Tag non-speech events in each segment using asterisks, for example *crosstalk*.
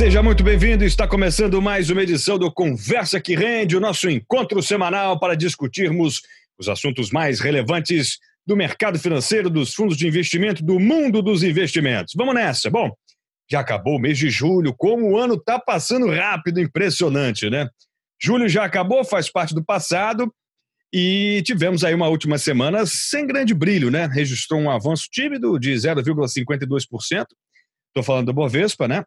Seja muito bem-vindo. Está começando mais uma edição do Conversa que Rende, o nosso encontro semanal para discutirmos os assuntos mais relevantes do mercado financeiro, dos fundos de investimento, do mundo dos investimentos. Vamos nessa. Bom, já acabou o mês de julho, como o ano está passando rápido, impressionante, né? Julho já acabou, faz parte do passado. E tivemos aí uma última semana sem grande brilho, né? Registrou um avanço tímido de 0,52%. Estou falando do Bovespa, né?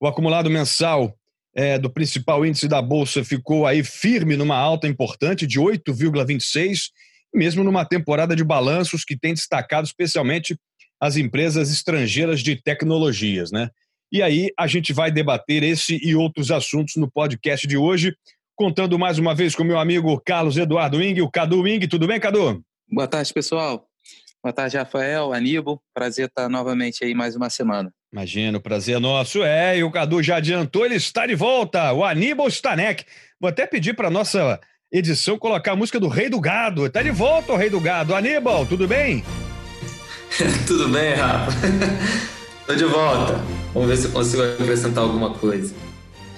O acumulado mensal é, do principal índice da Bolsa ficou aí firme numa alta importante de 8,26%, mesmo numa temporada de balanços que tem destacado especialmente as empresas estrangeiras de tecnologias, né? E aí a gente vai debater esse e outros assuntos no podcast de hoje, contando mais uma vez com meu amigo Carlos Eduardo Ing, o Cadu Ing. Tudo bem, Cadu? Boa tarde, pessoal. Boa tarde, Rafael, Aníbal. Prazer estar novamente aí mais uma semana. Imagino, prazer é nosso. É, e o Cadu já adiantou, ele está de volta, o Aníbal Stanek. Vou até pedir para nossa edição colocar a música do Rei do Gado. Está de volta o Rei do Gado. Aníbal, tudo bem? *laughs* tudo bem, Rafa. *laughs* Estou de volta. Vamos ver se eu consigo acrescentar alguma coisa.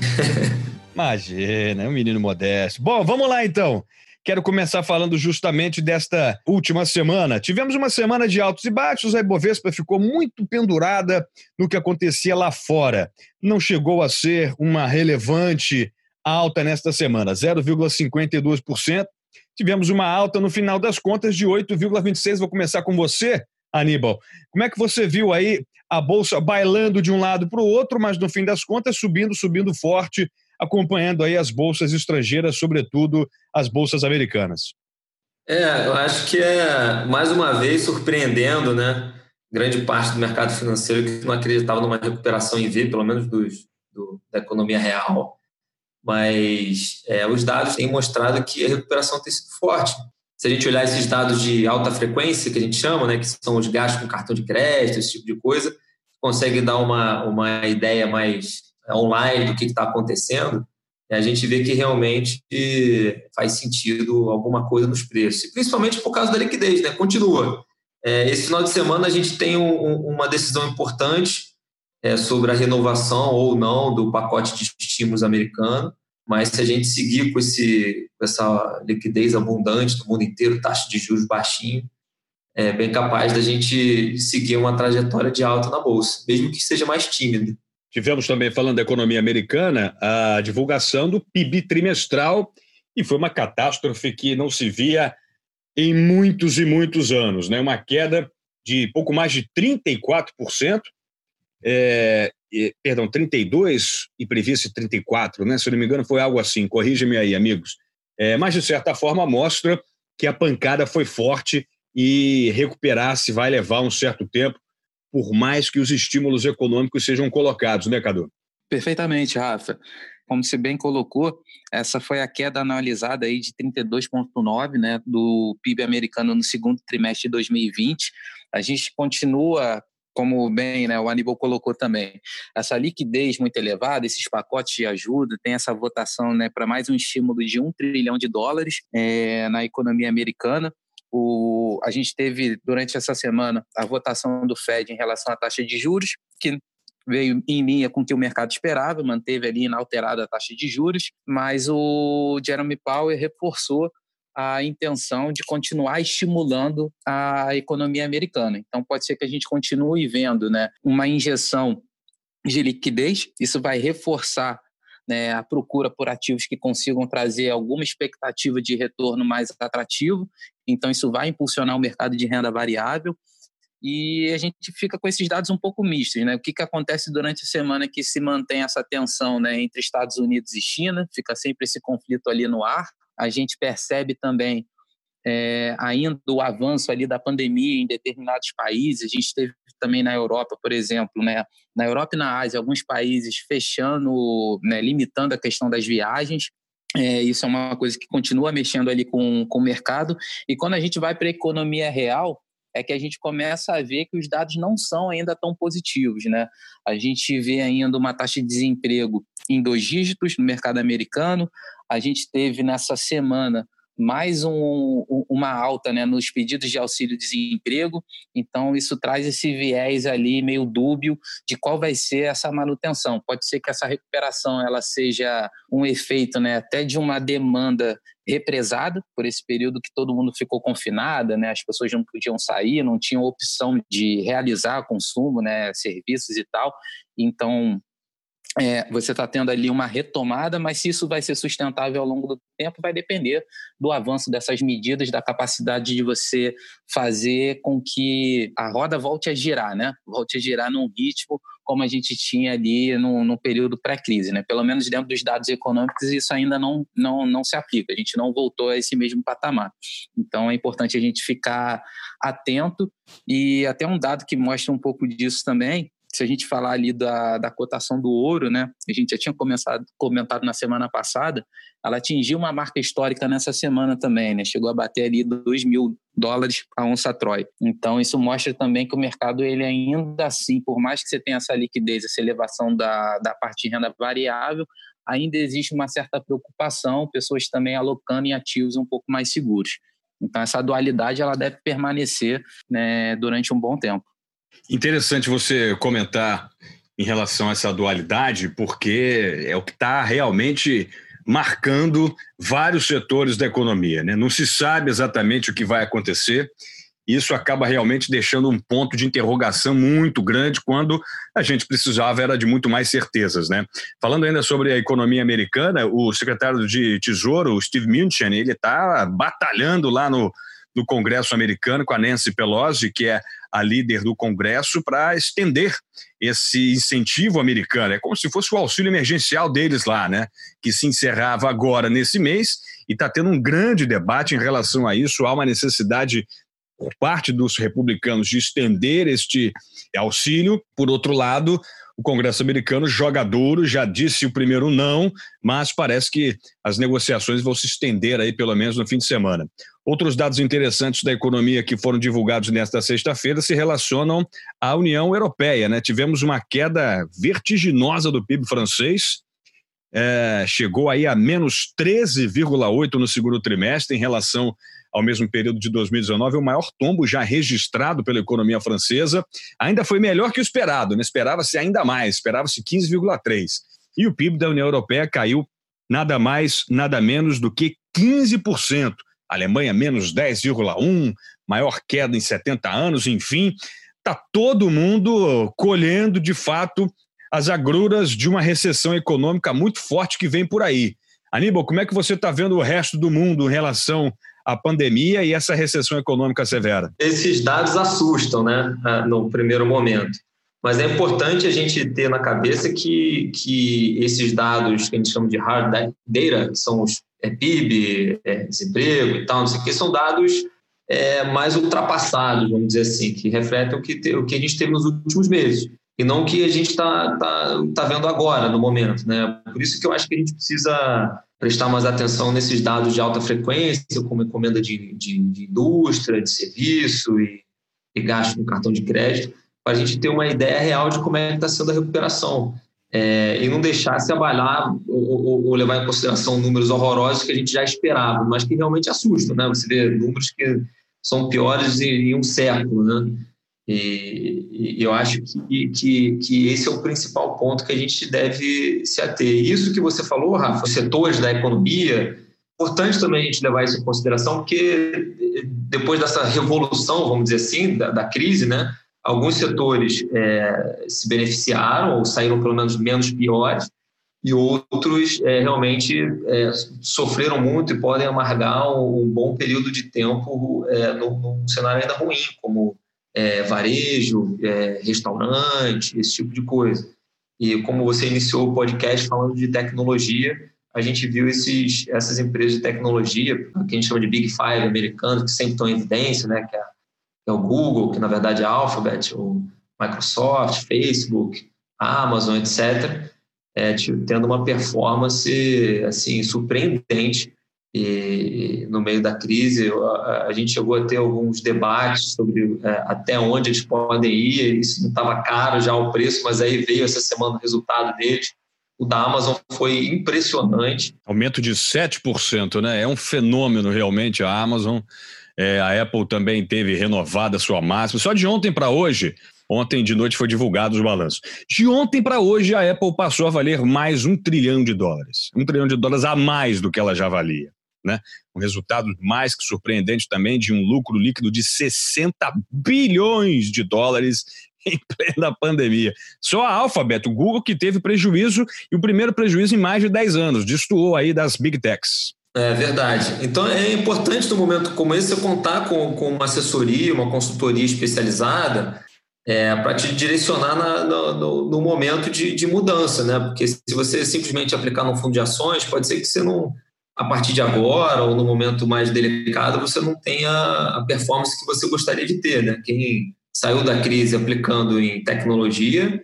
*laughs* Imagina, é um menino modesto. Bom, vamos lá então. Quero começar falando justamente desta última semana. Tivemos uma semana de altos e baixos, a Ibovespa ficou muito pendurada no que acontecia lá fora. Não chegou a ser uma relevante alta nesta semana, 0,52%. Tivemos uma alta no final das contas de 8,26%. Vou começar com você, Aníbal. Como é que você viu aí a bolsa bailando de um lado para o outro, mas no fim das contas subindo, subindo forte acompanhando aí as bolsas estrangeiras, sobretudo as bolsas americanas. É, eu acho que é mais uma vez surpreendendo, né? Grande parte do mercado financeiro que não acreditava numa recuperação em V, pelo menos dos, do, da economia real. Mas é, os dados têm mostrado que a recuperação tem sido forte. Se a gente olhar esses dados de alta frequência, que a gente chama, né, que são os gastos com cartão de crédito, esse tipo de coisa, consegue dar uma, uma ideia mais online do que está acontecendo, a gente vê que realmente faz sentido alguma coisa nos preços, principalmente por causa da liquidez, né? Continua. É, esse final de semana a gente tem um, uma decisão importante é, sobre a renovação ou não do pacote de estímulos americano, mas se a gente seguir com, esse, com essa liquidez abundante no mundo inteiro, taxa de juros baixinho, é bem capaz da gente seguir uma trajetória de alta na bolsa, mesmo que seja mais tímida. Tivemos também, falando da economia americana, a divulgação do PIB trimestral, e foi uma catástrofe que não se via em muitos e muitos anos, né? uma queda de pouco mais de 34%, é, perdão, 32% e previsse 34%, né? se não me engano foi algo assim, corrija-me aí, amigos. É, mas, de certa forma, mostra que a pancada foi forte e recuperar-se vai levar um certo tempo por mais que os estímulos econômicos sejam colocados, né, Cadu? Perfeitamente, Rafa. Como você bem colocou, essa foi a queda analisada aí de 32,9 né, do PIB americano no segundo trimestre de 2020. A gente continua como bem né, o Aníbal colocou também, essa liquidez muito elevada, esses pacotes de ajuda, tem essa votação né, para mais um estímulo de um trilhão de dólares é, na economia americana. O, a gente teve durante essa semana a votação do Fed em relação à taxa de juros, que veio em linha com o que o mercado esperava, manteve ali inalterada a taxa de juros, mas o Jeremy Powell reforçou a intenção de continuar estimulando a economia americana. Então pode ser que a gente continue vendo, né, uma injeção de liquidez, isso vai reforçar né, a procura por ativos que consigam trazer alguma expectativa de retorno mais atrativo. Então, isso vai impulsionar o mercado de renda variável. E a gente fica com esses dados um pouco mistos. Né? O que, que acontece durante a semana que se mantém essa tensão né, entre Estados Unidos e China? Fica sempre esse conflito ali no ar. A gente percebe também é, ainda o avanço ali da pandemia em determinados países. A gente teve também na Europa, por exemplo, né? na Europa e na Ásia, alguns países fechando, né, limitando a questão das viagens. É, isso é uma coisa que continua mexendo ali com, com o mercado. E quando a gente vai para a economia real, é que a gente começa a ver que os dados não são ainda tão positivos. Né? A gente vê ainda uma taxa de desemprego em dois dígitos no mercado americano. A gente teve nessa semana mais um, uma alta né, nos pedidos de auxílio-desemprego. Então, isso traz esse viés ali meio dúbio de qual vai ser essa manutenção. Pode ser que essa recuperação ela seja um efeito né, até de uma demanda represada por esse período que todo mundo ficou confinada, né? As pessoas não podiam sair, não tinham opção de realizar consumo, né? Serviços e tal. Então, é, você está tendo ali uma retomada, mas se isso vai ser sustentável ao longo do tempo vai depender do avanço dessas medidas, da capacidade de você fazer com que a roda volte a girar, né? Volte a girar num ritmo como a gente tinha ali no, no período pré-crise, né? Pelo menos dentro dos dados econômicos isso ainda não, não, não se aplica. A gente não voltou a esse mesmo patamar. Então é importante a gente ficar atento e até um dado que mostra um pouco disso também se a gente falar ali da, da cotação do ouro, né? A gente já tinha começado, comentado na semana passada, ela atingiu uma marca histórica nessa semana também, né? Chegou a bater ali 2 mil dólares a onça Troy. Então, isso mostra também que o mercado, ele ainda assim, por mais que você tenha essa liquidez, essa elevação da, da parte de renda variável, ainda existe uma certa preocupação, pessoas também alocando em ativos um pouco mais seguros. Então, essa dualidade, ela deve permanecer né, durante um bom tempo. Interessante você comentar em relação a essa dualidade, porque é o que está realmente marcando vários setores da economia. Né? Não se sabe exatamente o que vai acontecer. Isso acaba realmente deixando um ponto de interrogação muito grande quando a gente precisava era de muito mais certezas, né? Falando ainda sobre a economia americana, o secretário de Tesouro, Steve Mnuchin, ele está batalhando lá no, no Congresso americano com a Nancy Pelosi, que é a líder do Congresso, para estender esse incentivo americano. É como se fosse o auxílio emergencial deles lá, né? Que se encerrava agora nesse mês e está tendo um grande debate em relação a isso. Há uma necessidade por parte dos republicanos de estender este auxílio. Por outro lado, o Congresso americano joga duro, já disse o primeiro não, mas parece que as negociações vão se estender aí pelo menos no fim de semana. Outros dados interessantes da economia que foram divulgados nesta sexta-feira se relacionam à União Europeia. Né? Tivemos uma queda vertiginosa do PIB francês, é, chegou aí a menos 13,8 no segundo trimestre em relação ao mesmo período de 2019, o maior tombo já registrado pela economia francesa. Ainda foi melhor que o esperado, né? esperava-se ainda mais, esperava-se 15,3. E o PIB da União Europeia caiu nada mais, nada menos do que 15%. Alemanha, menos 10,1%, maior queda em 70 anos, enfim. Está todo mundo colhendo, de fato, as agruras de uma recessão econômica muito forte que vem por aí. Aníbal, como é que você está vendo o resto do mundo em relação a pandemia e essa recessão econômica severa? Esses dados assustam, né, no primeiro momento. Mas é importante a gente ter na cabeça que, que esses dados que a gente chama de hard data, que são os é, PIB, é, desemprego e tal, não sei o que, são dados é, mais ultrapassados, vamos dizer assim, que refletem o que, o que a gente teve nos últimos meses e não o que a gente está tá, tá vendo agora, no momento. Né? Por isso que eu acho que a gente precisa prestar mais atenção nesses dados de alta frequência, como encomenda de, de, de indústria, de serviço e, e gasto no cartão de crédito, para a gente ter uma ideia real de como é que está sendo a recuperação. É, e não deixar se abalar ou, ou, ou, levar em consideração números horrorosos que a gente já esperava, mas que realmente assustam. Né? Você vê números que são piores em, em um século. Né? E, e eu acho que, que, que, esse é o principal ponto que a gente deve se ater. Isso que você falou, Rafa, os setores da economia, importante também a gente levar isso em consideração, porque depois dessa revolução, vamos dizer assim, da, da crise, né, alguns setores é, se beneficiaram ou saíram pelo menos menos piores, e outros é, realmente é, sofreram muito e podem amargar um, um bom período de tempo é, num, num cenário ainda ruim, como é, varejo, é, restaurante, esse tipo de coisa. E como você iniciou o podcast falando de tecnologia, a gente viu esses, essas empresas de tecnologia, que a gente chama de Big Five americanos, que sempre estão em evidência, né? que, é, que é o Google, que na verdade é a Alphabet, o Microsoft, Facebook, Amazon, etc., é, tendo uma performance assim surpreendente e no meio da crise a, gente chegou a ter alguns debates sobre é, até onde eles podem ir. Isso não estava caro já o preço, mas aí veio essa semana o resultado deles o da Amazon foi impressionante. Aumento de 7%, né? É um fenômeno realmente a Amazon. É, a Apple também teve renovada sua máxima. Só de ontem para hoje, ontem de noite foi divulgado os balanços. De ontem para hoje, a Apple passou a valer mais um trilhão de dólares. Um trilhão de dólares a mais do que ela já valia. Né? Um resultado mais que surpreendente também de um lucro líquido de 60 bilhões de dólares *laughs* em plena pandemia. Só a Alphabet, o Google, que teve prejuízo e o primeiro prejuízo em mais de 10 anos, destoou aí das big techs. É verdade. Então é importante no momento como esse você contar com, com uma assessoria, uma consultoria especializada é, para te direcionar na, no, no, momento de, de, mudança, né? Porque se você simplesmente aplicar no fundo de ações, pode ser que você não, a partir de agora ou no momento mais delicado, você não tenha a performance que você gostaria de ter, né? Quem saiu da crise aplicando em tecnologia,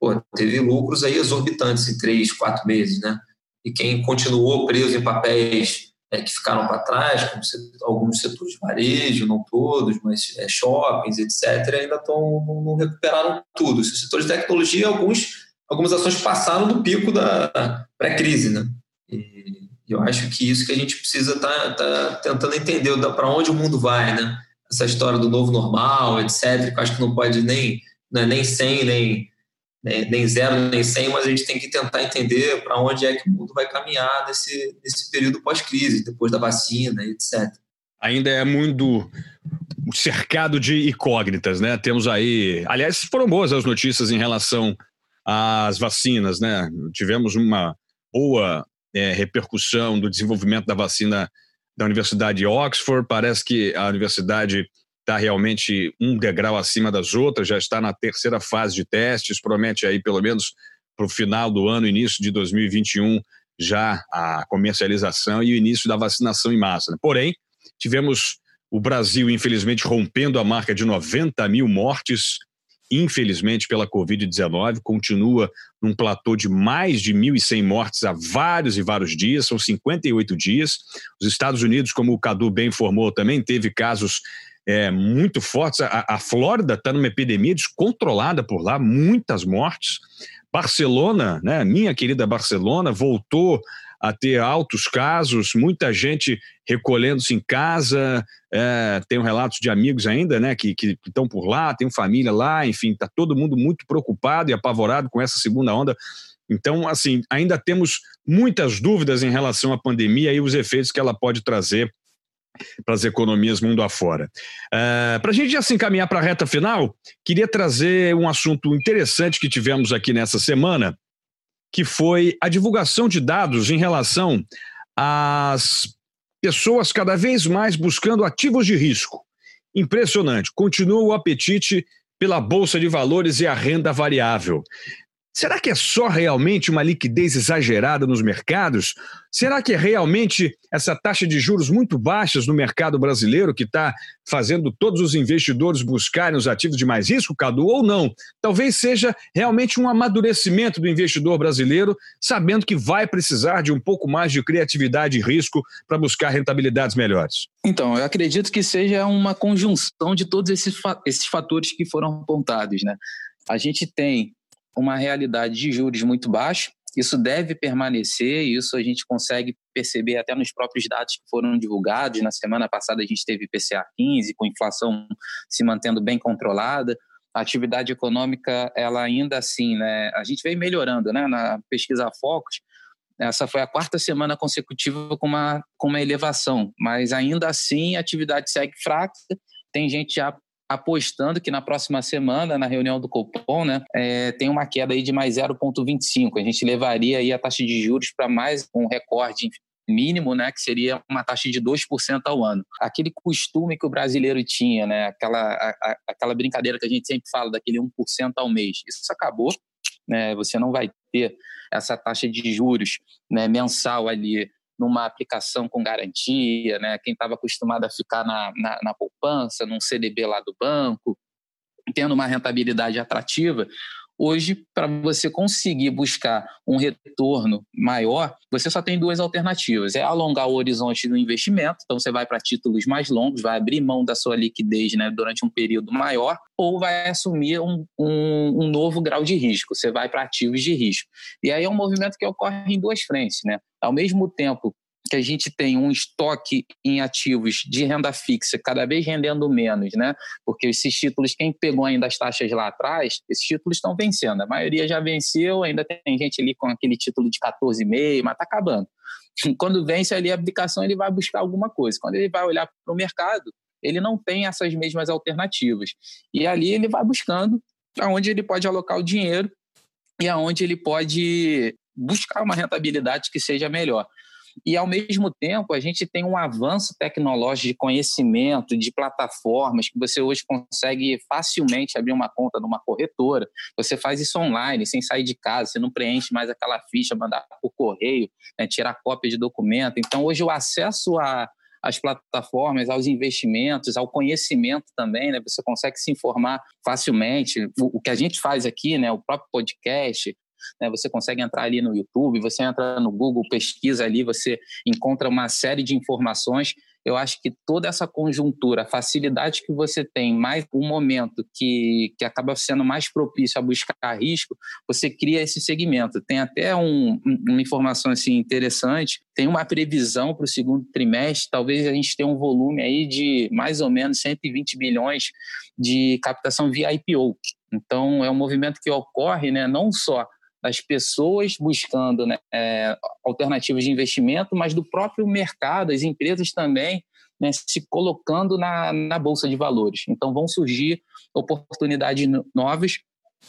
pô, teve lucros aí exorbitantes em três, quatro meses, né? E quem continuou preso em papéis é, que ficaram para trás, como alguns setores de varejo, não todos, mas é, shoppings, etc., ainda estão não recuperaram tudo. Os setores de tecnologia, alguns, algumas ações passaram do pico da pré-crise, né? E eu acho que isso que a gente precisa estar tá, tá tentando entender para onde o mundo vai, né? essa história do novo normal, etc., que eu acho que não pode nem, né, nem 100, nem, nem, nem zero, nem 100, mas a gente tem que tentar entender para onde é que o mundo vai caminhar nesse, nesse período pós-crise, depois da vacina, etc. Ainda é muito cercado de incógnitas, né? Temos aí, aliás, foram boas as notícias em relação às vacinas, né? Tivemos uma boa é, repercussão do desenvolvimento da vacina da Universidade de Oxford. Parece que a universidade está realmente um degrau acima das outras, já está na terceira fase de testes, promete aí pelo menos para o final do ano, início de 2021, já a comercialização e o início da vacinação em massa. Né? Porém, tivemos o Brasil, infelizmente, rompendo a marca de 90 mil mortes infelizmente, pela Covid-19, continua num platô de mais de 1.100 mortes há vários e vários dias, são 58 dias. Os Estados Unidos, como o Cadu bem informou, também teve casos é, muito fortes. A, a Flórida está numa epidemia descontrolada por lá, muitas mortes. Barcelona, né, minha querida Barcelona, voltou a ter altos casos, muita gente recolhendo-se em casa. É, tenho relatos de amigos ainda, né, que, que estão por lá, tem família lá, enfim, está todo mundo muito preocupado e apavorado com essa segunda onda. Então, assim, ainda temos muitas dúvidas em relação à pandemia e os efeitos que ela pode trazer para as economias mundo afora. Uh, para a gente já se encaminhar para a reta final, queria trazer um assunto interessante que tivemos aqui nessa semana, que foi a divulgação de dados em relação às pessoas cada vez mais buscando ativos de risco. Impressionante. Continua o apetite pela bolsa de valores e a renda variável. Será que é só realmente uma liquidez exagerada nos mercados? Será que é realmente essa taxa de juros muito baixas no mercado brasileiro que está fazendo todos os investidores buscarem os ativos de mais risco, Cadu, ou não? Talvez seja realmente um amadurecimento do investidor brasileiro, sabendo que vai precisar de um pouco mais de criatividade e risco para buscar rentabilidades melhores. Então, eu acredito que seja uma conjunção de todos esses, esses fatores que foram apontados. Né? A gente tem uma realidade de juros muito baixa. Isso deve permanecer, isso a gente consegue perceber até nos próprios dados que foram divulgados. Na semana passada a gente teve PCA 15, com inflação se mantendo bem controlada. A atividade econômica, ela ainda assim, né, a gente vem melhorando, né, na pesquisa Focus, essa foi a quarta semana consecutiva com uma, com uma elevação, mas ainda assim a atividade segue fraca. Tem gente já apostando que na próxima semana, na reunião do Copom, né, é, tem uma queda aí de mais 0,25. A gente levaria aí a taxa de juros para mais um recorde mínimo, né, que seria uma taxa de 2% ao ano. Aquele costume que o brasileiro tinha, né, aquela, a, aquela brincadeira que a gente sempre fala, daquele 1% ao mês, isso acabou. Né, você não vai ter essa taxa de juros né, mensal ali numa aplicação com garantia, né? quem estava acostumado a ficar na, na, na poupança, num CDB lá do banco, tendo uma rentabilidade atrativa, Hoje, para você conseguir buscar um retorno maior, você só tem duas alternativas: é alongar o horizonte do investimento, então você vai para títulos mais longos, vai abrir mão da sua liquidez né, durante um período maior, ou vai assumir um, um, um novo grau de risco, você vai para ativos de risco. E aí é um movimento que ocorre em duas frentes. Né? Ao mesmo tempo que a gente tem um estoque em ativos de renda fixa cada vez rendendo menos, né? Porque esses títulos, quem pegou ainda as taxas lá atrás, esses títulos estão vencendo. A maioria já venceu, ainda tem gente ali com aquele título de 14,5, mas está acabando. *laughs* Quando vence ali a aplicação, ele vai buscar alguma coisa. Quando ele vai olhar para o mercado, ele não tem essas mesmas alternativas. E ali ele vai buscando aonde ele pode alocar o dinheiro e aonde ele pode buscar uma rentabilidade que seja melhor. E, ao mesmo tempo, a gente tem um avanço tecnológico de conhecimento, de plataformas, que você hoje consegue facilmente abrir uma conta numa corretora. Você faz isso online, sem sair de casa, você não preenche mais aquela ficha, mandar por correio, né, tirar cópia de documento. Então, hoje, o acesso a, às plataformas, aos investimentos, ao conhecimento também, né? Você consegue se informar facilmente. O, o que a gente faz aqui, né? O próprio podcast, né? Você consegue entrar ali no YouTube, você entra no Google, pesquisa ali, você encontra uma série de informações. Eu acho que toda essa conjuntura, a facilidade que você tem, mais um momento que, que acaba sendo mais propício a buscar risco, você cria esse segmento. Tem até um, uma informação assim interessante, tem uma previsão para o segundo trimestre, talvez a gente tenha um volume aí de mais ou menos 120 bilhões de captação via IPO. Então, é um movimento que ocorre né, não só das pessoas buscando né, é, alternativas de investimento, mas do próprio mercado, as empresas também né, se colocando na, na bolsa de valores. Então vão surgir oportunidades novas.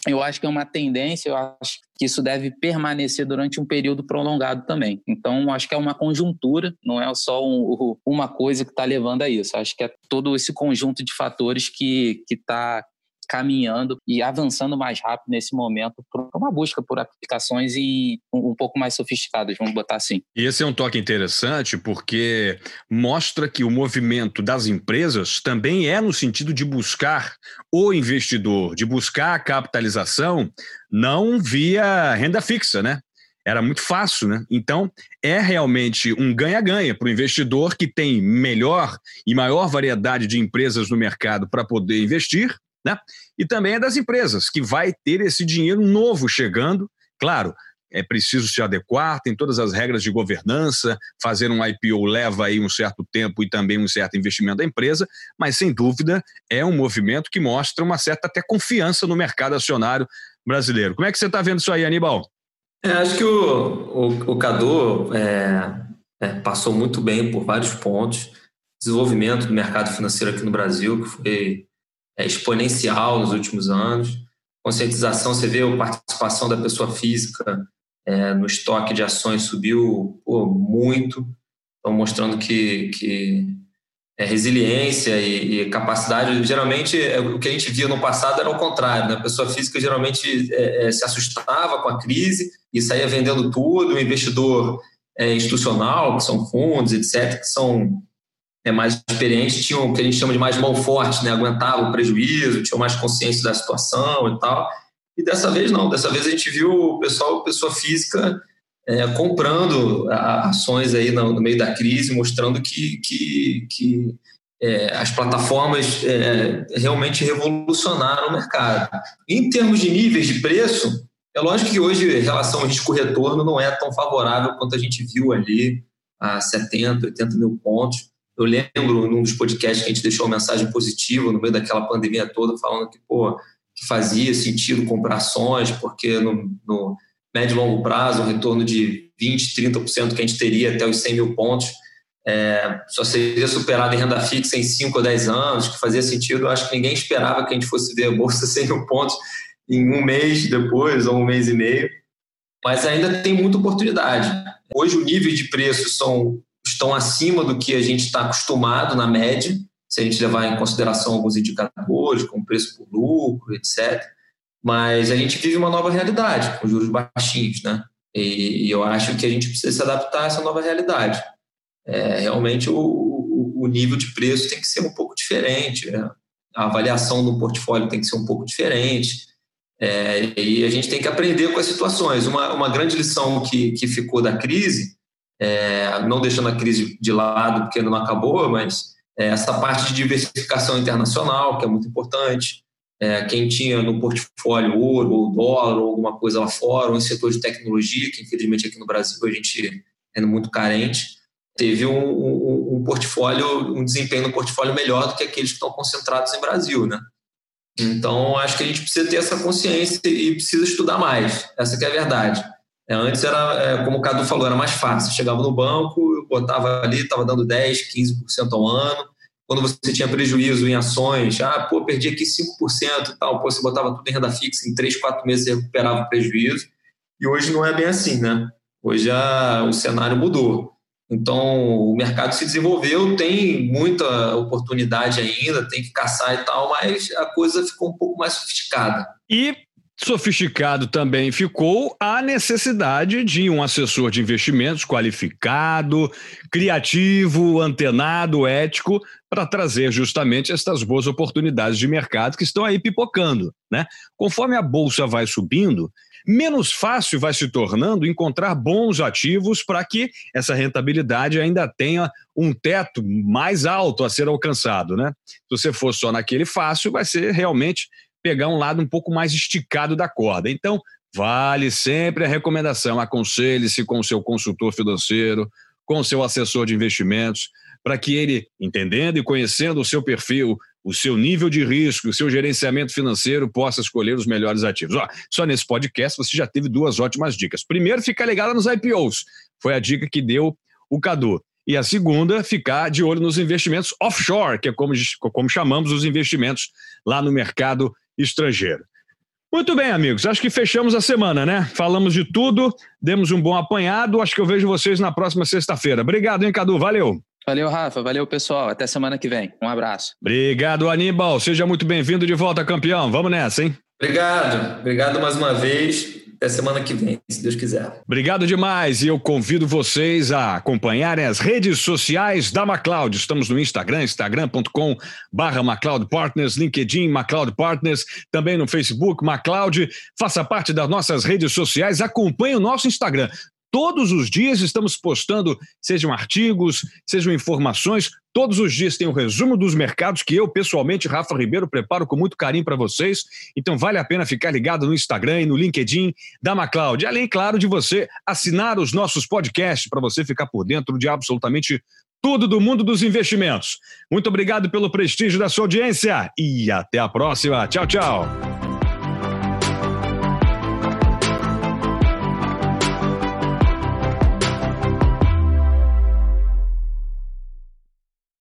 Eu acho que é uma tendência, eu acho que isso deve permanecer durante um período prolongado também. Então, acho que é uma conjuntura, não é só um, uma coisa que está levando a isso. Acho que é todo esse conjunto de fatores que está caminhando e avançando mais rápido nesse momento para uma busca por aplicações e um, pouco mais sofisticadas, vamos botar assim. E esse é um toque interessante porque mostra que o movimento das empresas também é no sentido de buscar o investidor, de buscar a capitalização não via renda fixa, né? Era muito fácil, né? Então, é realmente um ganha-ganha para o investidor que tem melhor e maior variedade de empresas no mercado para poder investir né? E também é das empresas, que vai ter esse dinheiro novo chegando. Claro, é preciso se adequar, tem todas as regras de governança, fazer um IPO leva aí um certo tempo e também um certo investimento da empresa, mas sem dúvida é um movimento que mostra uma certa até confiança no mercado acionário brasileiro. Como é que você está vendo isso aí, Aníbal? É, acho que o, o, o Cadu é, é, passou muito bem por vários pontos. Desenvolvimento do mercado financeiro aqui no Brasil, que foi é, exponencial nos últimos anos. Conscientização, você vê a participação da pessoa física é, no estoque de ações subiu pô, muito, estão mostrando que, que é, resiliência e, e, capacidade. Geralmente, é, o que a gente via no passado era o contrário. Né? A pessoa física geralmente é, se assustava com a crise e saía vendendo tudo. O investidor institucional, que são fundos, etc., que são é, mais experientes tinham o que a gente chama de mais mão forte, né? aguentavam o prejuízo, tinham mais consciência da situação e tal. E dessa vez não, dessa vez a gente viu o pessoal, pessoa física, é, comprando ações aí no, no, meio da crise, mostrando que, que, que é, as plataformas é, realmente revolucionaram o mercado. Em termos de níveis de preço, é lógico que hoje a relação risco-retorno não é tão favorável quanto a gente viu ali a 70, 80 mil pontos. Eu lembro num dos podcasts que a gente deixou uma mensagem positiva no meio daquela pandemia toda, falando que, pô, que fazia sentido comprar ações, porque no, no médio e longo prazo, um retorno de 20%, 30% que a gente teria até os 100 mil pontos, é, só seria superado em renda fixa em 5 ou 10 anos, que fazia sentido. Eu acho que ninguém esperava que a gente fosse ver a Bolsa *laughs* 100 mil pontos em um mês depois, ou um mês e meio. Mas ainda tem muita oportunidade. Hoje o nível de preços são estão acima do que a gente está acostumado na média, se a gente levar em consideração alguns indicadores, como preço por lucro, etc. Mas a gente vive uma nova realidade, com juros baixinhos, né? E, eu acho que a gente precisa se adaptar a essa nova realidade. É, realmente o, o, o, nível de preço tem que ser um pouco diferente, né? a avaliação do portfólio tem que ser um pouco diferente. É, e a gente tem que aprender com as situações. Uma, uma grande lição que, que ficou da crise, é, não deixando a crise de lado, porque ainda não acabou, mas é, essa parte de diversificação internacional, que é muito importante. É, quem tinha no portfólio ouro ou dólar ou alguma coisa lá fora, ou em setor de tecnologia, que infelizmente aqui no Brasil a gente é muito carente, teve um, um, um portfólio, um desempenho no portfólio melhor do que aqueles que estão concentrados em Brasil, né? Então, acho que a gente precisa ter essa consciência e precisa estudar mais. Essa é a verdade. É, antes era, é, como o Cadu falou, era mais fácil. Chegava no banco, botava ali, estava dando 10, 15% ao ano. Quando você tinha prejuízo em ações, ah, pô, perdi aqui 5% e tal, pô, você botava tudo em renda fixa, em 3, 4 meses você recuperava o prejuízo. E hoje não é bem assim, né? Hoje a, o cenário mudou. Então, o mercado se desenvolveu, tem muita oportunidade ainda, tem que caçar e tal, mas a coisa ficou um pouco mais sofisticada. E sofisticado também ficou a necessidade de um assessor de investimentos qualificado, criativo, antenado, ético, para trazer justamente estas boas oportunidades de mercado que estão aí pipocando. Né? Conforme a bolsa vai subindo, menos fácil vai se tornando encontrar bons ativos para que essa rentabilidade ainda tenha um teto mais alto a ser alcançado, né? Se você for só naquele fácil, vai ser realmente pegar um lado um pouco mais esticado da corda. Então, vale sempre a recomendação, aconselhe-se com o seu consultor financeiro, com o seu assessor de investimentos, para que ele, entendendo e conhecendo o seu perfil, o seu nível de risco, o seu gerenciamento financeiro, possa escolher os melhores ativos. Ó, só nesse podcast você já teve duas ótimas dicas. Primeiro, ficar ligado nos IPOs. Foi a dica que deu o Cadu. E a segunda, ficar de olho nos investimentos offshore, que é como, como chamamos os investimentos lá no mercado estrangeiro. Muito bem, amigos. Acho que fechamos a semana, né? Falamos de tudo, demos um bom apanhado. Acho que eu vejo vocês na próxima sexta-feira. Obrigado, hein, Cadu? Valeu. Valeu, Rafa. Valeu, pessoal. Até semana que vem. Um abraço. Obrigado, Aníbal. Seja muito bem-vindo de volta, campeão. Vamos nessa, hein? Obrigado. Obrigado mais uma vez. Até semana que vem, se Deus quiser. Obrigado demais. E eu convido vocês a acompanharem as redes sociais da MacLeod. Estamos no Instagram, instagram.com barra MacLeod Partners, LinkedIn MacLeod Partners, também no Facebook MacLeod. Faça parte das nossas redes sociais, acompanhe o nosso Instagram. Todos os dias estamos postando, sejam artigos, sejam informações. Todos os dias tem um resumo dos mercados que eu, pessoalmente, Rafa Ribeiro, preparo com muito carinho para vocês. Então vale a pena ficar ligado no Instagram e no LinkedIn da MacLeod. Além, claro, de você assinar os nossos podcasts para você ficar por dentro de absolutamente tudo do mundo dos investimentos. Muito obrigado pelo prestígio da sua audiência e até a próxima. Tchau, tchau.